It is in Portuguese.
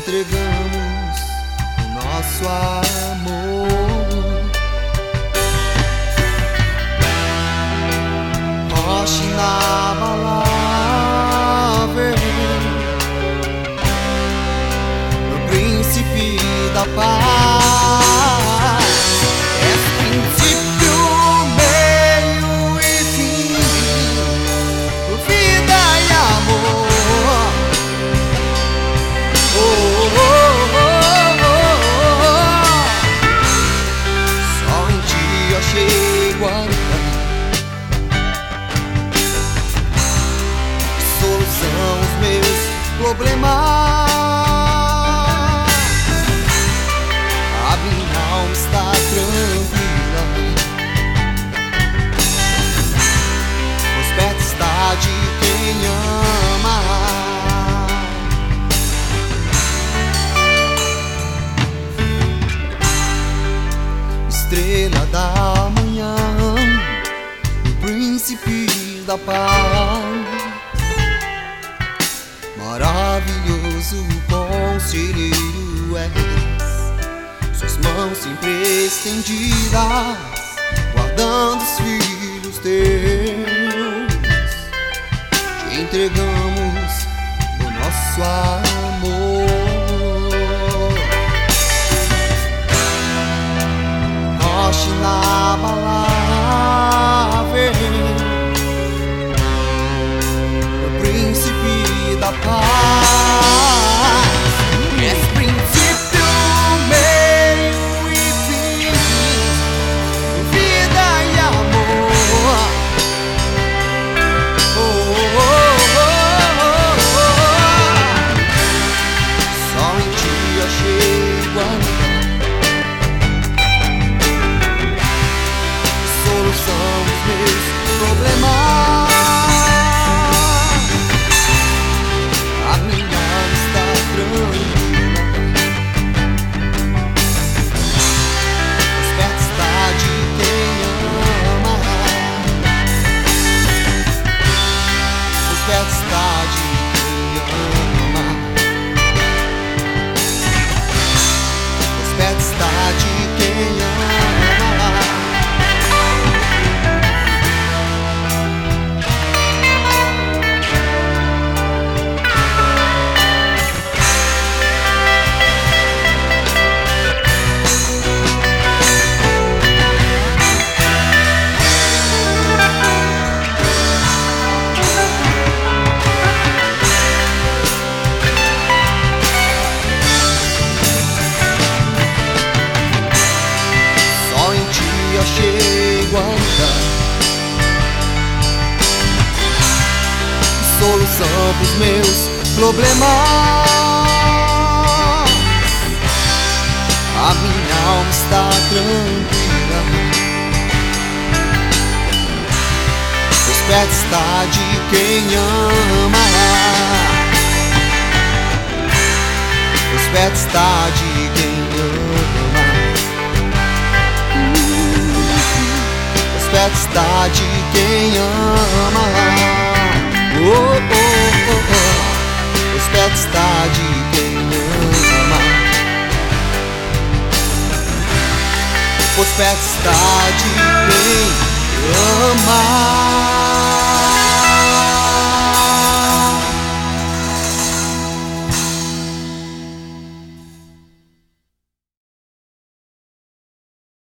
entregamos o nosso amor. roche inabalável, o príncipe da paz. Meus problemas. A minha alma está tranquila. Pois perto está de quem ama. Estrela da manhã, príncipe da paz maravilhoso conselheiro és, suas mãos sempre estendidas, guardando os filhos teus, te entregamos o nosso amor. Rocha inabalável o príncipe da paz. Guarda Solução pros meus problemas. A minha alma está tranquila. Pois perto está de quem ama. Pois perto está de quem Pois está de quem ama? Oh, oh, oh, oh. Pois de quem ama? Pois perto está de quem ama